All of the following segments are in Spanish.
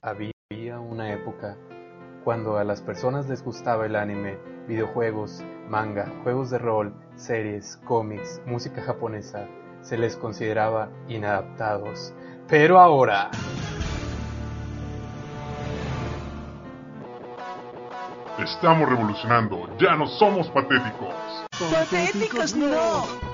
Había una época cuando a las personas les gustaba el anime, videojuegos, manga, juegos de rol, series, cómics, música japonesa, se les consideraba inadaptados. Pero ahora... Estamos revolucionando, ya no somos patéticos. Patéticos no.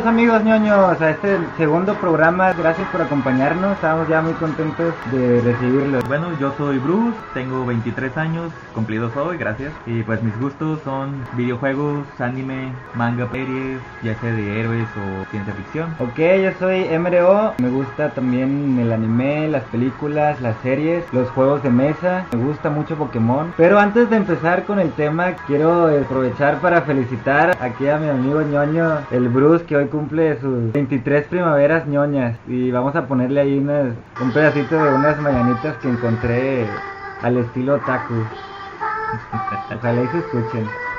Bienvenidos amigos ñoños a este segundo programa, gracias por acompañarnos, estamos ya muy contentos de recibirlos. Bueno, yo soy Bruce, tengo 23 años, cumplidos hoy, gracias. Y pues mis gustos son videojuegos, anime, manga, series, ya sea de héroes o ciencia ficción. Ok, yo soy MRO, me gusta también el anime, las películas, las series, los juegos de mesa, me gusta mucho Pokémon. Pero antes de empezar con el tema, quiero aprovechar para felicitar aquí a mi amigo ñoño, el Bruce que hoy cumple sus 23 primaveras ñoñas y vamos a ponerle ahí un pedacito de unas mañanitas que encontré al estilo taku. Ojalá y se escuchen.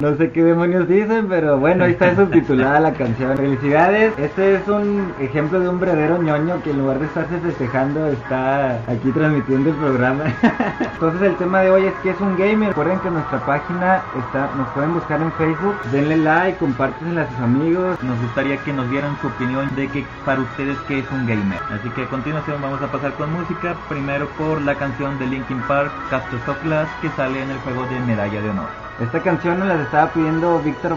No sé qué demonios dicen, pero bueno, ahí está subtitulada la canción. Felicidades. Este es un ejemplo de un verdadero ñoño que en lugar de estarse festejando está aquí transmitiendo el programa. Entonces el tema de hoy es que es un gamer. Recuerden que nuestra página está, nos pueden buscar en Facebook. Denle like, compártensela a sus amigos. Nos gustaría que nos dieran su opinión de que para ustedes qué es un gamer. Así que a continuación vamos a pasar con música. Primero por la canción de Linkin Park, Castles of Glass, que sale en el juego de Medalla de Honor. Esta canción nos la estaba pidiendo Víctor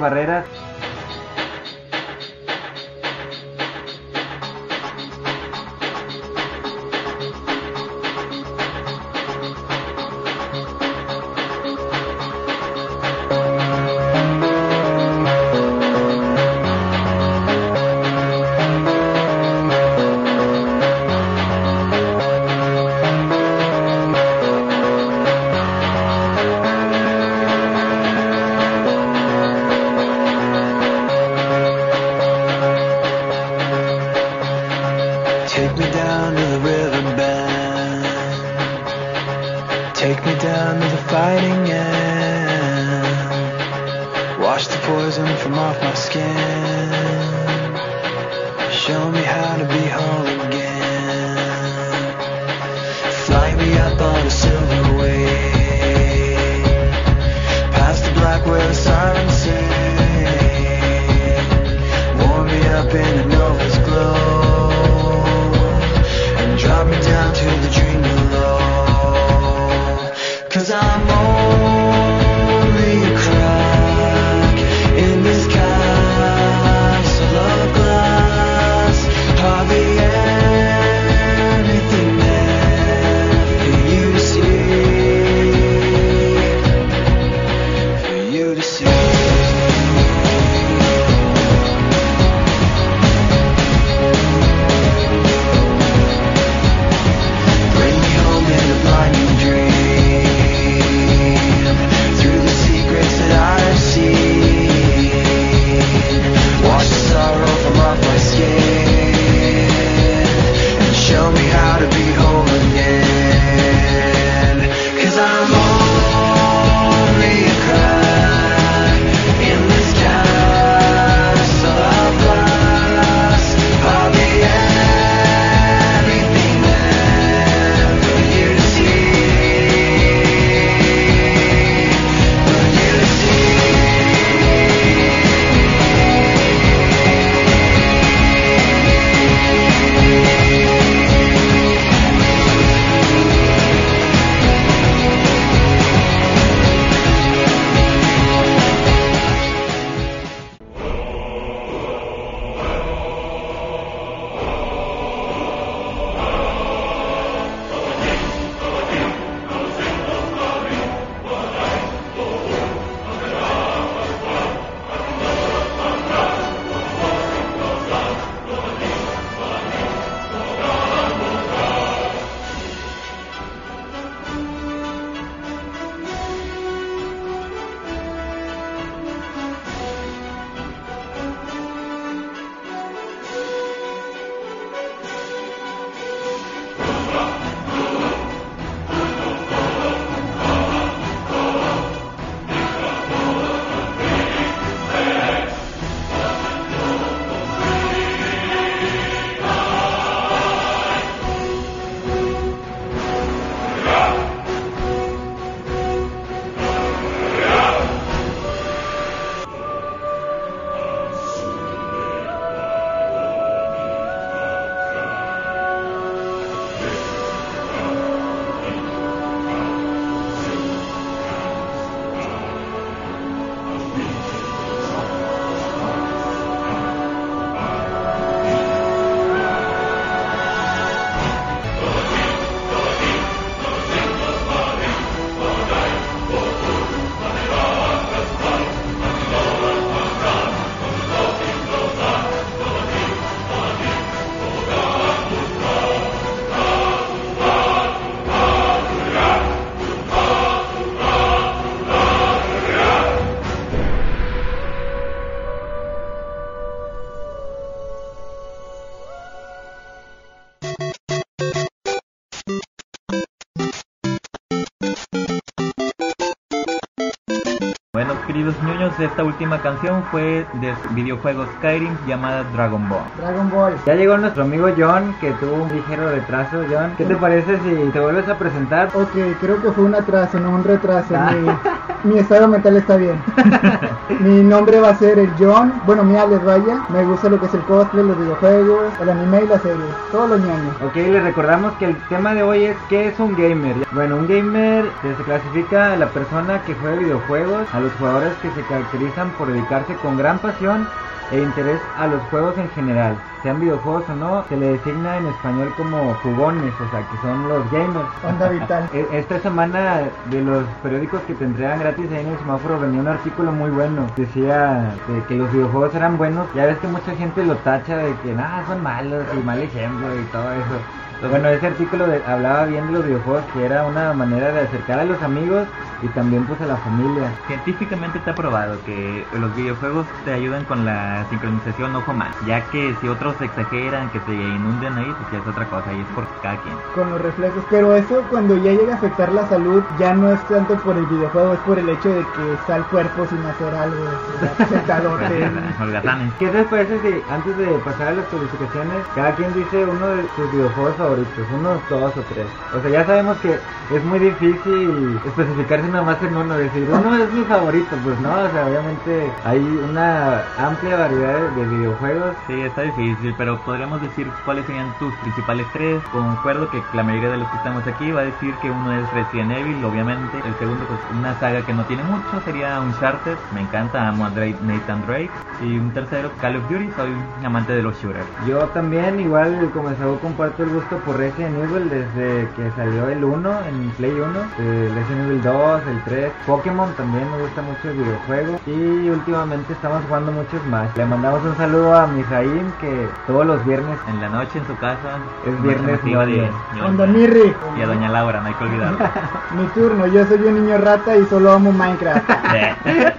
Take me down to the river bend. Take me down to the fighting end. Wash the poison from off my skin. Esta última canción fue de videojuego Skyrim llamada Dragon Ball. Dragon Ball. Ya llegó nuestro amigo John, que tuvo un ligero retraso. John, ¿qué te parece si te vuelves a presentar? Ok, creo que fue un atraso, no un retraso. Ah. Mi, mi estado mental está bien. mi nombre va a ser el John. Bueno, mi alias vaya. Me gusta lo que es el cosplay, los videojuegos, el anime y la serie. Todo lo ñoño. Ok, les recordamos que el tema de hoy es ¿qué es un gamer? Bueno, un gamer se clasifica a la persona que juega videojuegos, a los jugadores que se caracterizan por dedicarse con gran pasión e interés a los juegos en general, sean videojuegos o no, se le designa en español como jugones, o sea, que son los gamers. Onda vital. E- Esta semana de los periódicos que te entregan gratis ahí en el semáforo venía un artículo muy bueno. Decía de que los videojuegos eran buenos. Ya ves que mucha gente lo tacha de que nada, son malos y mal ejemplo y todo eso. Bueno, ese artículo de- hablaba bien de los videojuegos, que era una manera de acercar a los amigos y también pues a la familia. Científicamente está probado que los videojuegos te ayudan con la sincronización ojo-mano, ya que si otros exageran, que se inunden ahí, pues ya es otra cosa y es por cada quien. Con los reflejos. Pero eso cuando ya llega a afectar la salud, ya no es tanto por el videojuego, es por el hecho de que está el cuerpo sin hacer algo. sea, sentadote. Holgazanes. ¿Qué te parece si antes de pasar a las calificaciones, cada quien dice uno de sus videojuegos favoritos, unos dos o tres? O sea, ya sabemos que es muy difícil especificarse nada más en uno, decir uno es mi favorito, pues no, o sea, obviamente hay una amplia variedad de, de videojuegos. Sí, está difícil, pero podríamos decir cuáles serían tus principales tres. Concuerdo que la mayoría de los que estamos aquí va a decir que uno es Resident Evil, obviamente. El segundo, pues una saga que no tiene mucho, sería Uncharted. Me encanta, amo a Drake, Nathan Drake. Y un tercero, Call of Duty, soy un amante de los shooters. Yo también, igual como Saúl, comparto el gusto por Resident Evil desde que salió el 1 en Play 1, el Resident Evil 2, el 3, Pokémon también me gusta mucho el videojuego y últimamente estamos jugando mucho Smash. Le mandamos un saludo a Mijaim que todos los viernes En la noche en su casa, Es viernes de, de-. Y a Doña Laura, no hay que olvidarlo. Mi turno, yo soy un niño rata y solo amo Minecraft.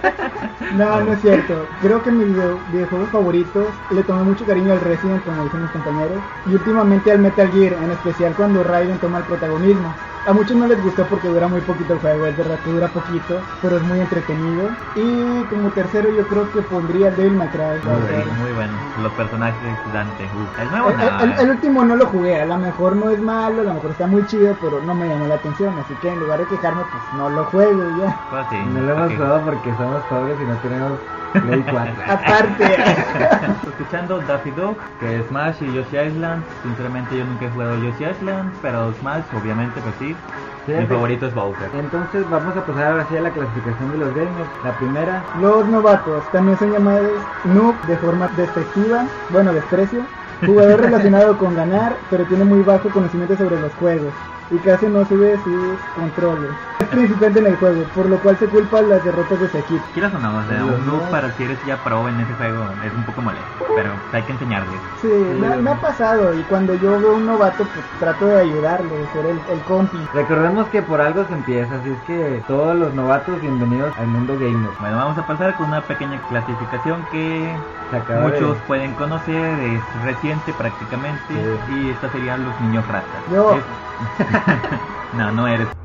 No, no es cierto. Creo que mis video- videojuegos favoritos le tomé mucho cariño al Resident, como dicen mis compañeros, y últimamente al Metal Gear, en especial cuando Raiden toma el protagonismo. A muchos no les gustó porque dura muy poquito el juego, es verdad que dura poquito, pero es muy entretenido. Y como tercero yo creo que pondría Devil May Cry. Muy, bueno, muy bueno. Los personajes Dante. Uh, el nuevo El, no. el- el último no lo jugué, a lo mejor no es malo, a lo mejor está muy chido, pero no me llamó la atención, así que en lugar de quejarme, pues no lo juego y ya. Pues sí, no lo hemos jugado porque somos pobres y no tenemos Play 4. Aparte, Escuchando Daffy Dog, que es Smash y Yoshi Island. Sinceramente yo nunca he jugado Yoshi Island, pero Smash obviamente pues sí. Mi favorito es Bowser. Entonces vamos a pasar ahora sí a la clasificación de los gamers. La primera, los novatos también son llamados noob de forma despectiva, bueno, desprecio. Jugador relacionado con ganar, pero tiene muy bajo conocimiento sobre los juegos y casi no sube sus controles. Es principiante en el juego, por lo cual se culpa las derrotas de su equipo. Quieras o no, o sea, un noob para si eres ya pro en ese juego es un poco molesto, pero hay que enseñarles. Sí, me, me ha pasado y cuando yo veo un novato, pues trato de ayudarle, de ser el, el compi. recordemos que por algo se empieza, así es que todos los novatos bienvenidos al mundo gamer. Bueno, vamos a pasar con una pequeña clasificación que de- muchos pueden conocer, es reciente prácticamente, Sí. y estos serían los niños ratas. Yo. Es- no, no eres.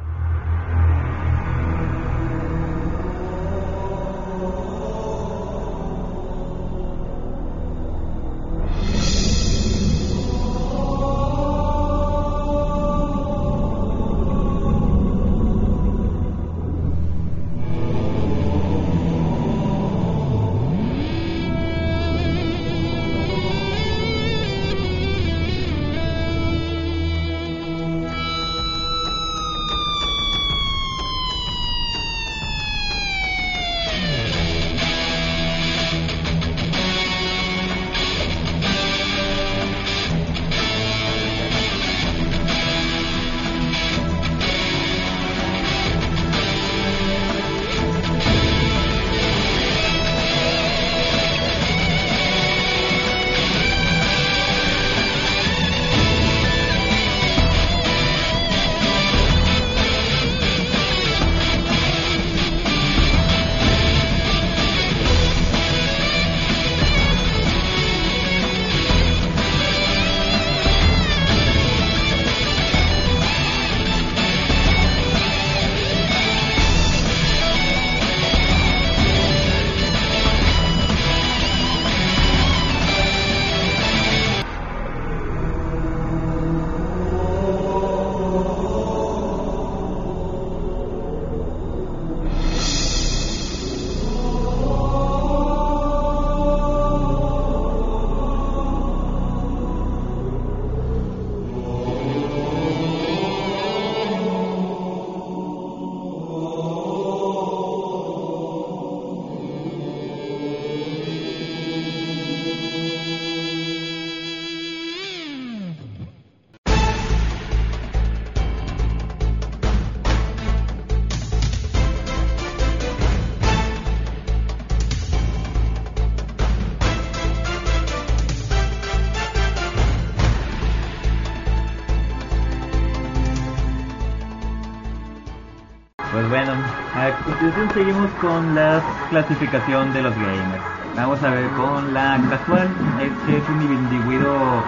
Pues bueno, a continuación seguimos con la clasificación de los gamers. Vamos a ver con la casual, este es un individuo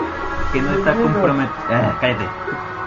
que no está comprometido, cállate,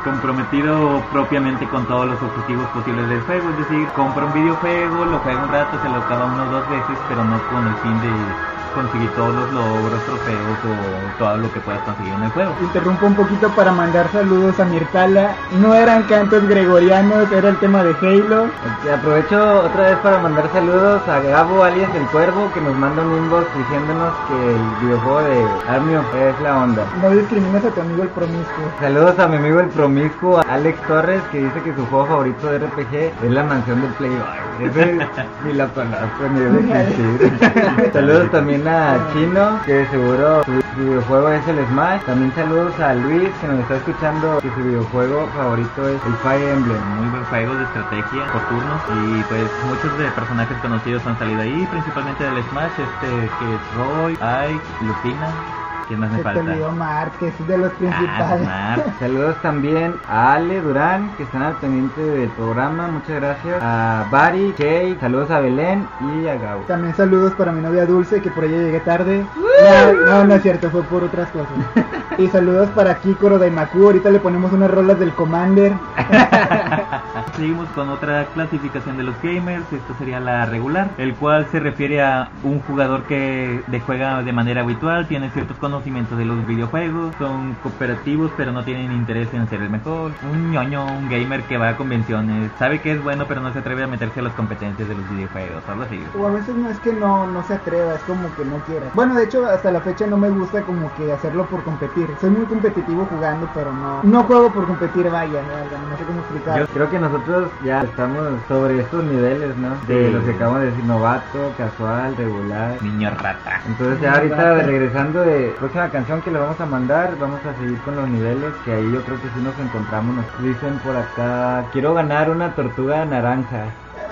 comprometido propiamente con todos los objetivos posibles del juego, es decir, compra un videojuego, lo juega un rato, se lo acaba uno o dos veces, pero no con el fin de conseguir todos los logros, trofeos o todo lo que puedas conseguir en el juego. Interrumpo un poquito para mandar saludos a Mirtala. No eran cantos gregorianos, era el tema de Halo. Aprovecho otra vez para mandar saludos a Gabo alias el Cuervo que nos manda un inbox diciéndonos que el videojuego de Army of es la onda. No discriminas a tu amigo el promiscuo. Saludos a mi amigo el promiscuo Alex Torres que dice que su juego favorito de RPG es la mansión del Playboy. Ese ni la conozco ni debe existir. Saludos también a Chino que seguro su videojuego es el Smash. También saludos a Luis que nos está escuchando que su videojuego favorito es el Fire Emblem. Muy buen juego de estrategia por turnos y pues muchos de personajes conocidos han salido ahí, principalmente del Smash, este que es Roy, Ike, Lucina. ¿Quién más me Se te falta? olvidó Mark, que es de los principales. Ah. Saludos también a Ale Durán, que están al pendiente del programa, muchas gracias. A Bari, Kay, saludos a Belén y a Gabo. También saludos para mi novia Dulce, que por ella llegué tarde. No, no, no es cierto, fue por otras cosas. Y saludos para Kikoro Daimaku, ahorita le ponemos unas rolas del Commander. Seguimos con otra clasificación de los gamers, esta sería la regular, el cual se refiere a un jugador que juega de manera habitual, tiene ciertos conocimientos de los videojuegos, son cooperativos pero no tienen interés en ser el mejor, un ñoño, un gamer que va a convenciones, sabe que es bueno pero no se atreve a meterse a las competencias de los videojuegos, algo así. O a veces no es que no, no se atreva, es como que no quiera. Bueno, de hecho, hasta la fecha no me gusta como que hacerlo por competir. Soy muy competitivo jugando, pero no, no juego por competir, vaya, no, no sé cómo explicar. Yo creo que nosotros ya estamos sobre estos niveles, ¿no? De Sí. los que acabamos de decir, novato, casual, regular. Niño rata. Entonces ya ahorita regresando de próxima canción que le vamos a mandar, vamos a seguir con los niveles, que ahí yo creo que sí nos encontramos. Nos dicen por acá, quiero ganar una tortuga naranja.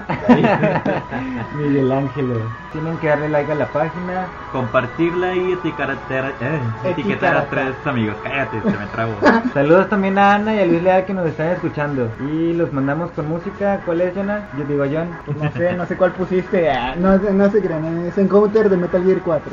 Miguel Ángelo. Tienen que darle like a la página. Compartirla y etiquetar, eh, etiquetar a tres amigos, cállate, se me trabo. Saludos también a Ana y a Luis Leal que nos están escuchando. Y los mandamos con música. ¿Cuál es, Jonah? Yo digo, John. No sé, no sé cuál pusiste. ah, No, no se crean, es Encounter de Metal Gear 4.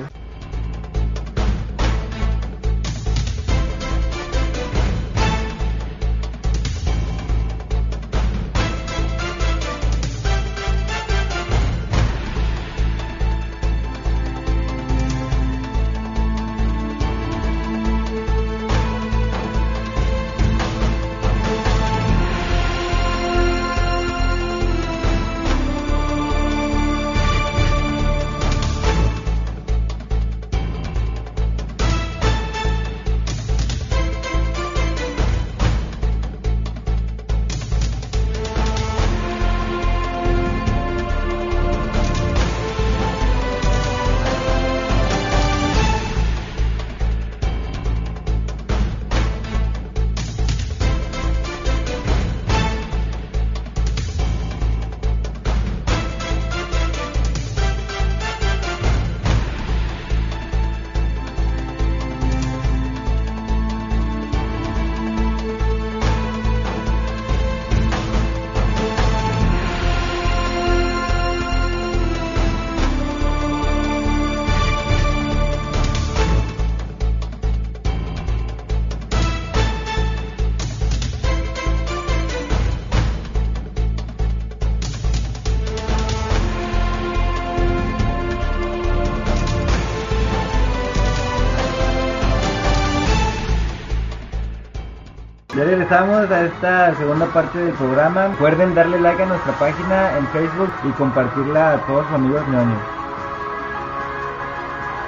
Regresamos a esta segunda parte del programa. Recuerden darle like a nuestra página en Facebook y compartirla a todos sus amigos ñoños.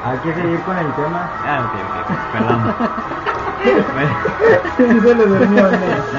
Hay que seguir con el tema. Ah, ok, ok, perdón.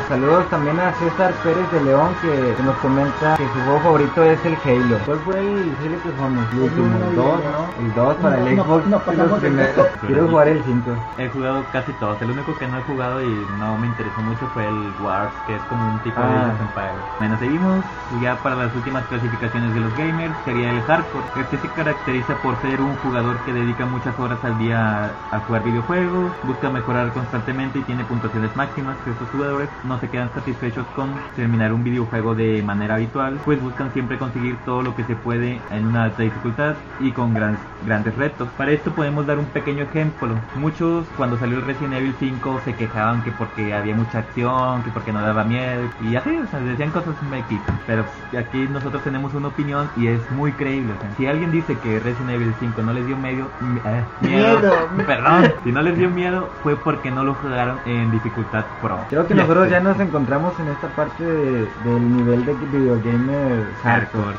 Saludos también a César Pérez de León que, que nos comenta que su juego favorito es el Halo. ¿Cuál fue el Halo que jugamos? El último, el 2, el ¿no? El 2 para No, el no, Xbox. no pasamos los el. Quiero jugar el 5. he jugado casi todos. El único que no he jugado y no me interesó mucho fue el Wars, que es como un tipo de Ah. Age of Empires. Bueno, seguimos. Ya para las últimas clasificaciones de los gamers sería el hardcore. Este se caracteriza por ser un jugador que dedica muchas horas al día a, a jugar videojuegos, busca mejorar constantemente constantemente y tiene puntuaciones máximas. Estos jugadores no se quedan satisfechos con terminar un videojuego de manera habitual, pues buscan siempre conseguir todo lo que se puede en una alta dificultad y con grandes retos. Para esto podemos dar un pequeño ejemplo. Muchos cuando salió el Resident Evil 5 se quejaban que porque había mucha acción, que porque no daba miedo y así, o sea, decían cosas X. Pero aquí nosotros tenemos una opinión y es muy creíble. si alguien dice que Resident Evil 5 no les dio medio, eh, miedo, perdón, si no les dio miedo fue porque no lo jugaron en dificultad pro. Creo que nosotros ya nos encontramos en esta parte del nivel de videogamer hardcore.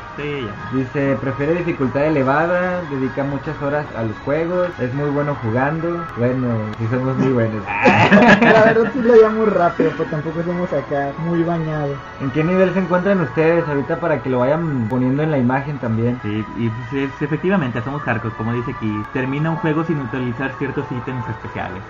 Dice, prefiere dificultad elevada, dedica muchas horas a los juegos, es muy bueno jugando. Bueno, sí somos muy buenos. La verdad sí lo llamo rápido, pero tampoco somos acá muy bañados. ¿En qué nivel se encuentran ustedes ahorita para que lo vayan poniendo en la imagen también? Sí, y pues, efectivamente somos hardcore, como dice aquí. Termina un juego sin utilizar ciertos ítems especiales.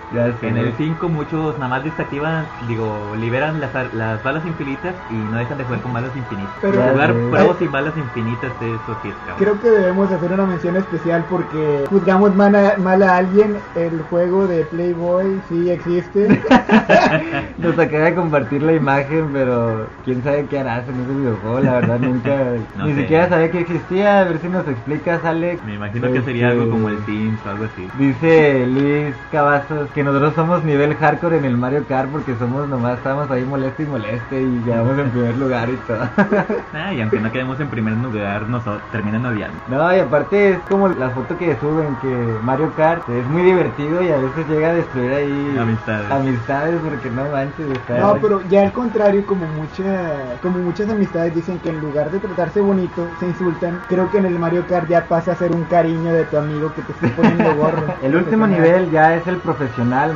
En el 5 muchos nada más desactivan, digo, liberan las, las balas infinitas y no dejan de jugar con balas infinitas. Pero jugar pruebas y balas infinitas eso sí Creo que debemos hacer una mención especial porque juzgamos mal a, mal a alguien. El juego de Playboy sí existe. Nos acaba de compartir la imagen, pero quién sabe qué harás en ese videojuego. La verdad, nunca. ni siquiera sabía que existía. A ver si nos explicas, Alex. Me imagino que sería algo como el Teams o algo así. Dice Luis Cavazos que nosotros somos nivel hardcore en el Mario Kart porque somos nomás, estamos ahí molesto y moleste y quedamos en primer lugar y todo. Ah, y aunque no quedemos en primer lugar, nos terminan odiando. No, y aparte es como la foto que suben que Mario Kart es muy divertido y a veces llega a destruir ahí amistades. Amistades porque no manches. No, pero ya al contrario, como mucha, como muchas amistades dicen que en lugar de tratarse bonito, se insultan. Creo que en el Mario Kart ya pasa a ser un cariño de tu amigo que te esté poniendo gorro. el último nivel ya es el profesional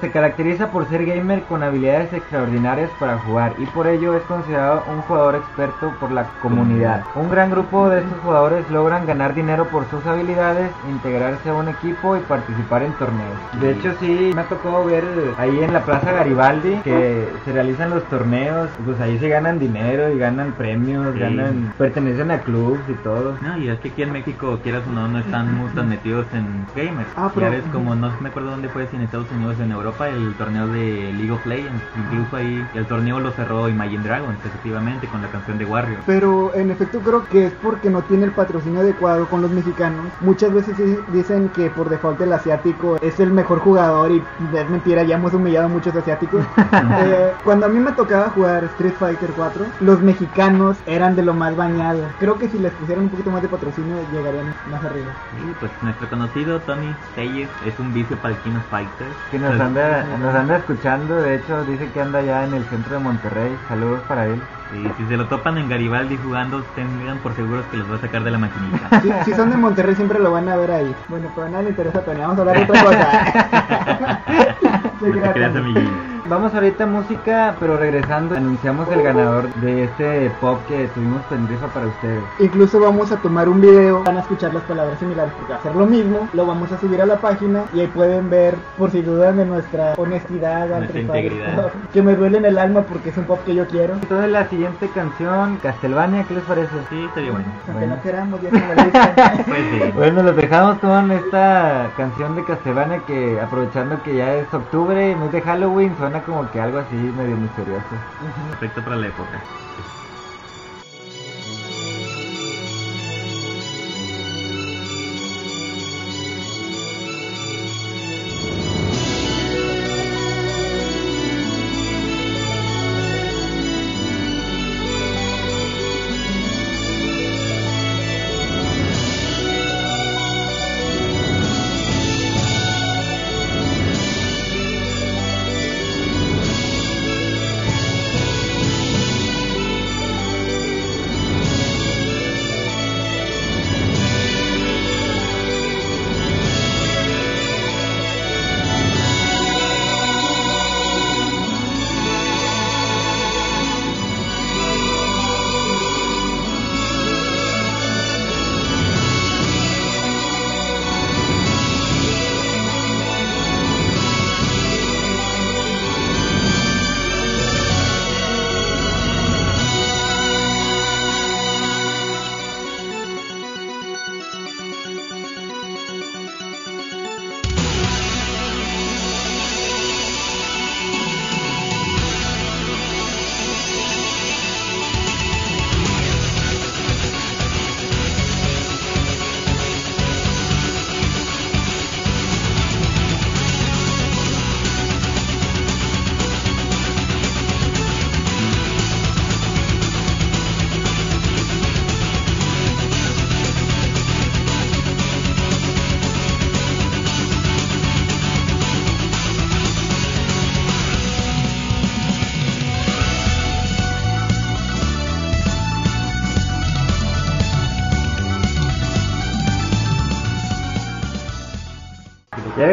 Se caracteriza por ser gamer con habilidades extraordinarias para jugar y por ello es considerado un jugador experto por la comunidad. Un gran grupo de estos jugadores logran ganar dinero por sus habilidades, integrarse a un equipo y participar en torneos. De hecho sí, me ha tocado ver ahí en la Plaza Garibaldi que se realizan los torneos, pues ahí se ganan dinero y ganan premios, ganan, pertenecen a clubs y todo. No, y es que aquí en México, quieras o no, no están muy tan metidos en gamers. Ah, pero... Como, no me acuerdo dónde fue, si en Estados Unidos o en Europa, el torneo de League of Legends. Incluso ahí el torneo lo cerró Imagine Dragons, efectivamente, con la canción de Warrior. Pero en efecto creo que es porque no tiene el patrocinio adecuado con los mexicanos. Muchas veces dicen que por default el asiático es el mejor jugador y es mentira, ya hemos humillado a muchos asiáticos. Eh, cuando a mí me tocaba jugar Street Fighter 4, los mexicanos eran de lo más bañado. Creo que si les pusieran un poquito más de patrocinio llegarían más arriba. Sí, pues nuestro conocido Tony Telles es un vice para el King of Fighters. Que nos anda, nos anda escuchando, de hecho dice que anda ya en el centro de Monterrey. Saludos para él. Y si se lo topan en Garibaldi jugando, tengan por seguros que los va a sacar de la maquinita. Si, son de Monterrey, siempre lo van a ver ahí. Bueno, pero a nadie le interesa, Tony. Vamos a hablar de otra cosa. Vamos ahorita a música, pero regresando anunciamos el ganador de este pop que tuvimos pendiente para ustedes. Incluso vamos a tomar un video, van a escuchar las palabras similares porque va a ser lo mismo, lo vamos a subir a la página y ahí pueden ver por si dudan de nuestra honestidad, nuestra integridad. que me duele en el alma porque es un pop que yo quiero. Entonces la siguiente canción, Castlevania, ¿qué les parece? Sí, estaría bueno. Aunque no queramos, ya como pues sí. Bueno, los dejamos con esta canción de Castlevania que aprovechando que ya es octubre, mes de Halloween, suena como que algo así medio misterioso. Perfecto para la época.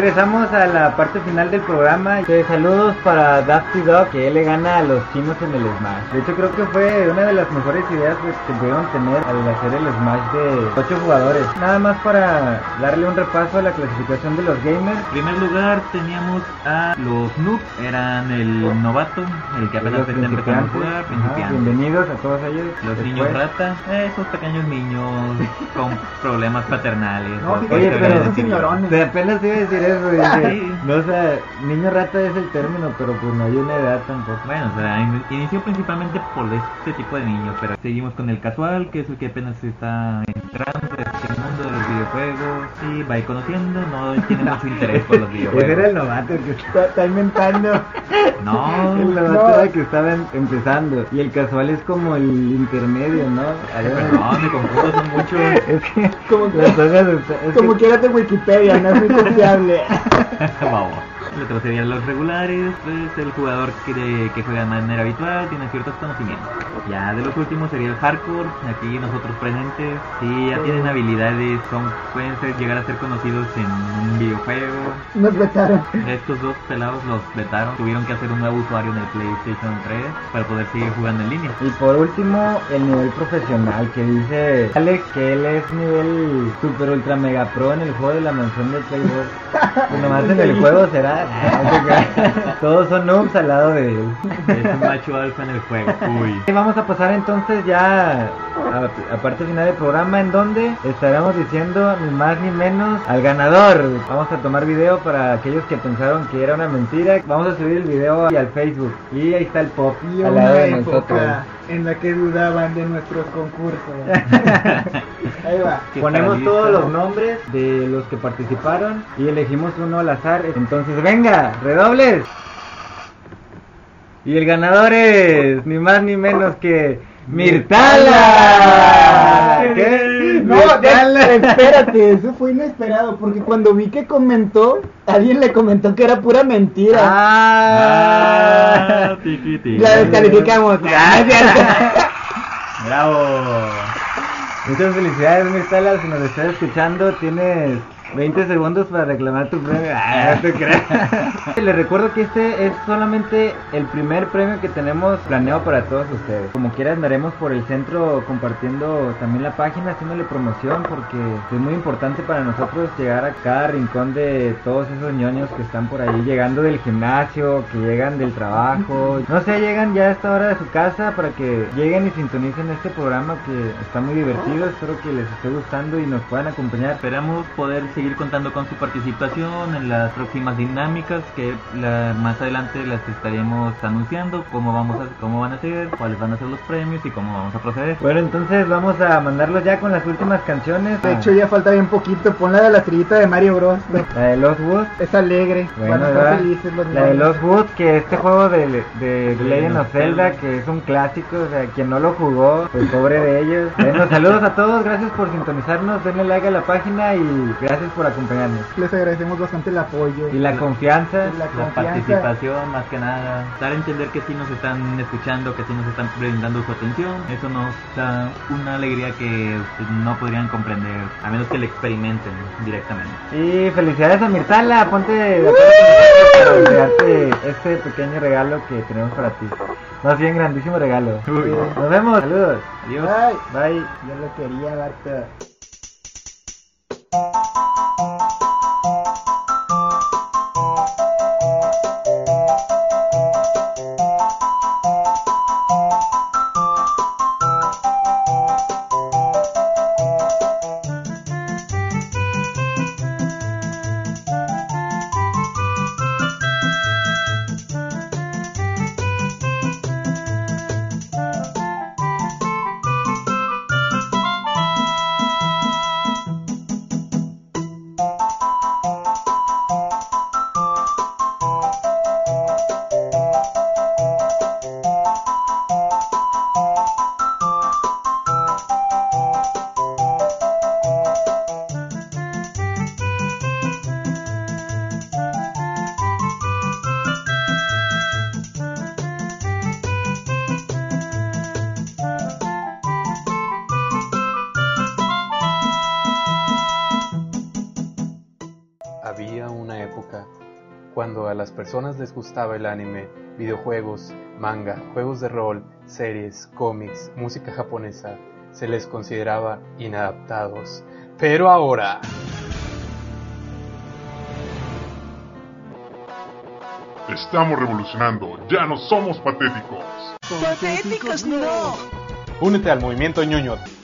Regresamos a la parte final del programa. Eh, saludos para Dusty Dog, que él le gana a los chinos en el Smash. De hecho, creo que fue una de las mejores ideas pues, que pudieron tener al hacer el Smash de 8 jugadores. Nada más para darle un repaso a la clasificación de los gamers. En primer lugar teníamos a los noobs, eran el novato, el que apenas está empezando a jugar, Ajá, principiantes. bienvenidos a todos ellos. Los Después- niños rata, esos pequeños niños con problemas paternales. No, Oye, pero- son así. señorones. De apenas iba a decir eso, dije, Sí. no, o sea, niño rata es el término, pero pues no hay una edad tampoco. Bueno, o sea, in- inició principalmente por este tipo de niños, pero seguimos con el casual, que es el que apenas está entrando en este mundo de los videojuegos y va a ir conociendo, no tiene mucho interés por los Ese era videojuegos. el novato el que Está, está inventando. No, El novato No. era el que estaba em- empezando y el casual es como el intermedio, ¿no? Perdón, me confundo, son muchos. Es que Como que- es Como que- quieras de Wikipedia, no es muy confiable. Vamos. El otro serían los regulares, pues el jugador que, que juega de manera habitual tiene ciertos conocimientos. Ya de los últimos sería el hardcore, aquí nosotros presentes, si ya tienen habilidades, son pueden ser, llegar a ser conocidos en un videojuego. Nos vetaron. Estos dos pelados los vetaron, tuvieron que hacer un nuevo usuario en el PlayStation 3 para poder seguir jugando en línea. Y por último, el nivel profesional que dice Alex que él es nivel super ultra mega pro en el juego de la mansión de Playboy. Nomás en el juego será. Todos son noobs al lado de él. Es un macho alfa en el juego. Uy. Y vamos a pasar entonces ya a, a parte final del programa en donde estaremos diciendo ni más ni menos al ganador. Vamos a tomar video para aquellos que pensaron que era una mentira. Vamos a subir el video al Facebook y ahí está el pop Y al una lado de nosotros. época en la que dudaban de nuestros concursos. Ahí va. Qué Ponemos todos los nombres de los que participaron y elegimos uno al azar. Entonces, venga, redobles. Y el ganador es ni más ni menos que Mirtala. ¿Qué? No, ya, espérate, eso fue inesperado, porque cuando vi que comentó, alguien le comentó que era pura mentira. Ah. Ah. La descalificamos. Gracias. Bravo. Muchas felicidades, Mirtala. Si nos estás escuchando, tienes 20 segundos para reclamar tu premio. Ah, no te creas. Les recuerdo que este es solamente el primer premio que tenemos planeado para todos ustedes. Como quiera, andaremos por el centro compartiendo también la página, haciéndole promoción, porque es muy importante para nosotros llegar a cada rincón de todos esos ñoños que están por ahí, llegando del gimnasio, que llegan del trabajo. No sé, llegan ya a esta hora de su casa para que lleguen y sintonicen este programa que está muy divertido. Espero que les esté gustando y nos puedan acompañar. Esperamos poder seguir contando con su participación en las próximas dinámicas que la- más adelante las estaremos anunciando, cómo vamos a, cómo van a ser, cuáles van a ser los premios y cómo vamos a proceder. Bueno, entonces vamos a mandarlos ya con las últimas canciones. De hecho, ya falta bien poquito. Pon la de la estrellita de Mario Bros. La de Los Woods. Es alegre. Bueno, Van a ¿verdad? estar felices los La de. Los Woods, que este juego de, de Legend of Zelda, Zelda. que es un clásico, o sea, quien no lo jugó, pues pobre de ellos. Bueno, saludos a todos, gracias por sintonizarnos, denle like a la página y gracias por acompañarnos. Les agradecemos bastante el apoyo. Y la confianza. La La confianza. participación más que nada, dar a entender que sí nos están escuchando, que sí nos están brindando su atención, eso nos da una alegría que ustedes no podrían comprender, a menos que lo experimenten directamente. Y felicidades a Mirtala, ponte de acuerdo para darte este pequeño regalo que tenemos para ti. Más bien, grandísimo regalo. Uy. Nos vemos, saludos. Adiós. Ay, Bye. yo lo quería, Barta. Personas les gustaba el anime, videojuegos, manga, juegos de rol, series, cómics, música japonesa, se les consideraba inadaptados. Pero ahora... Estamos revolucionando, ya no somos patéticos. Patéticos no. Únete al movimiento ñoño.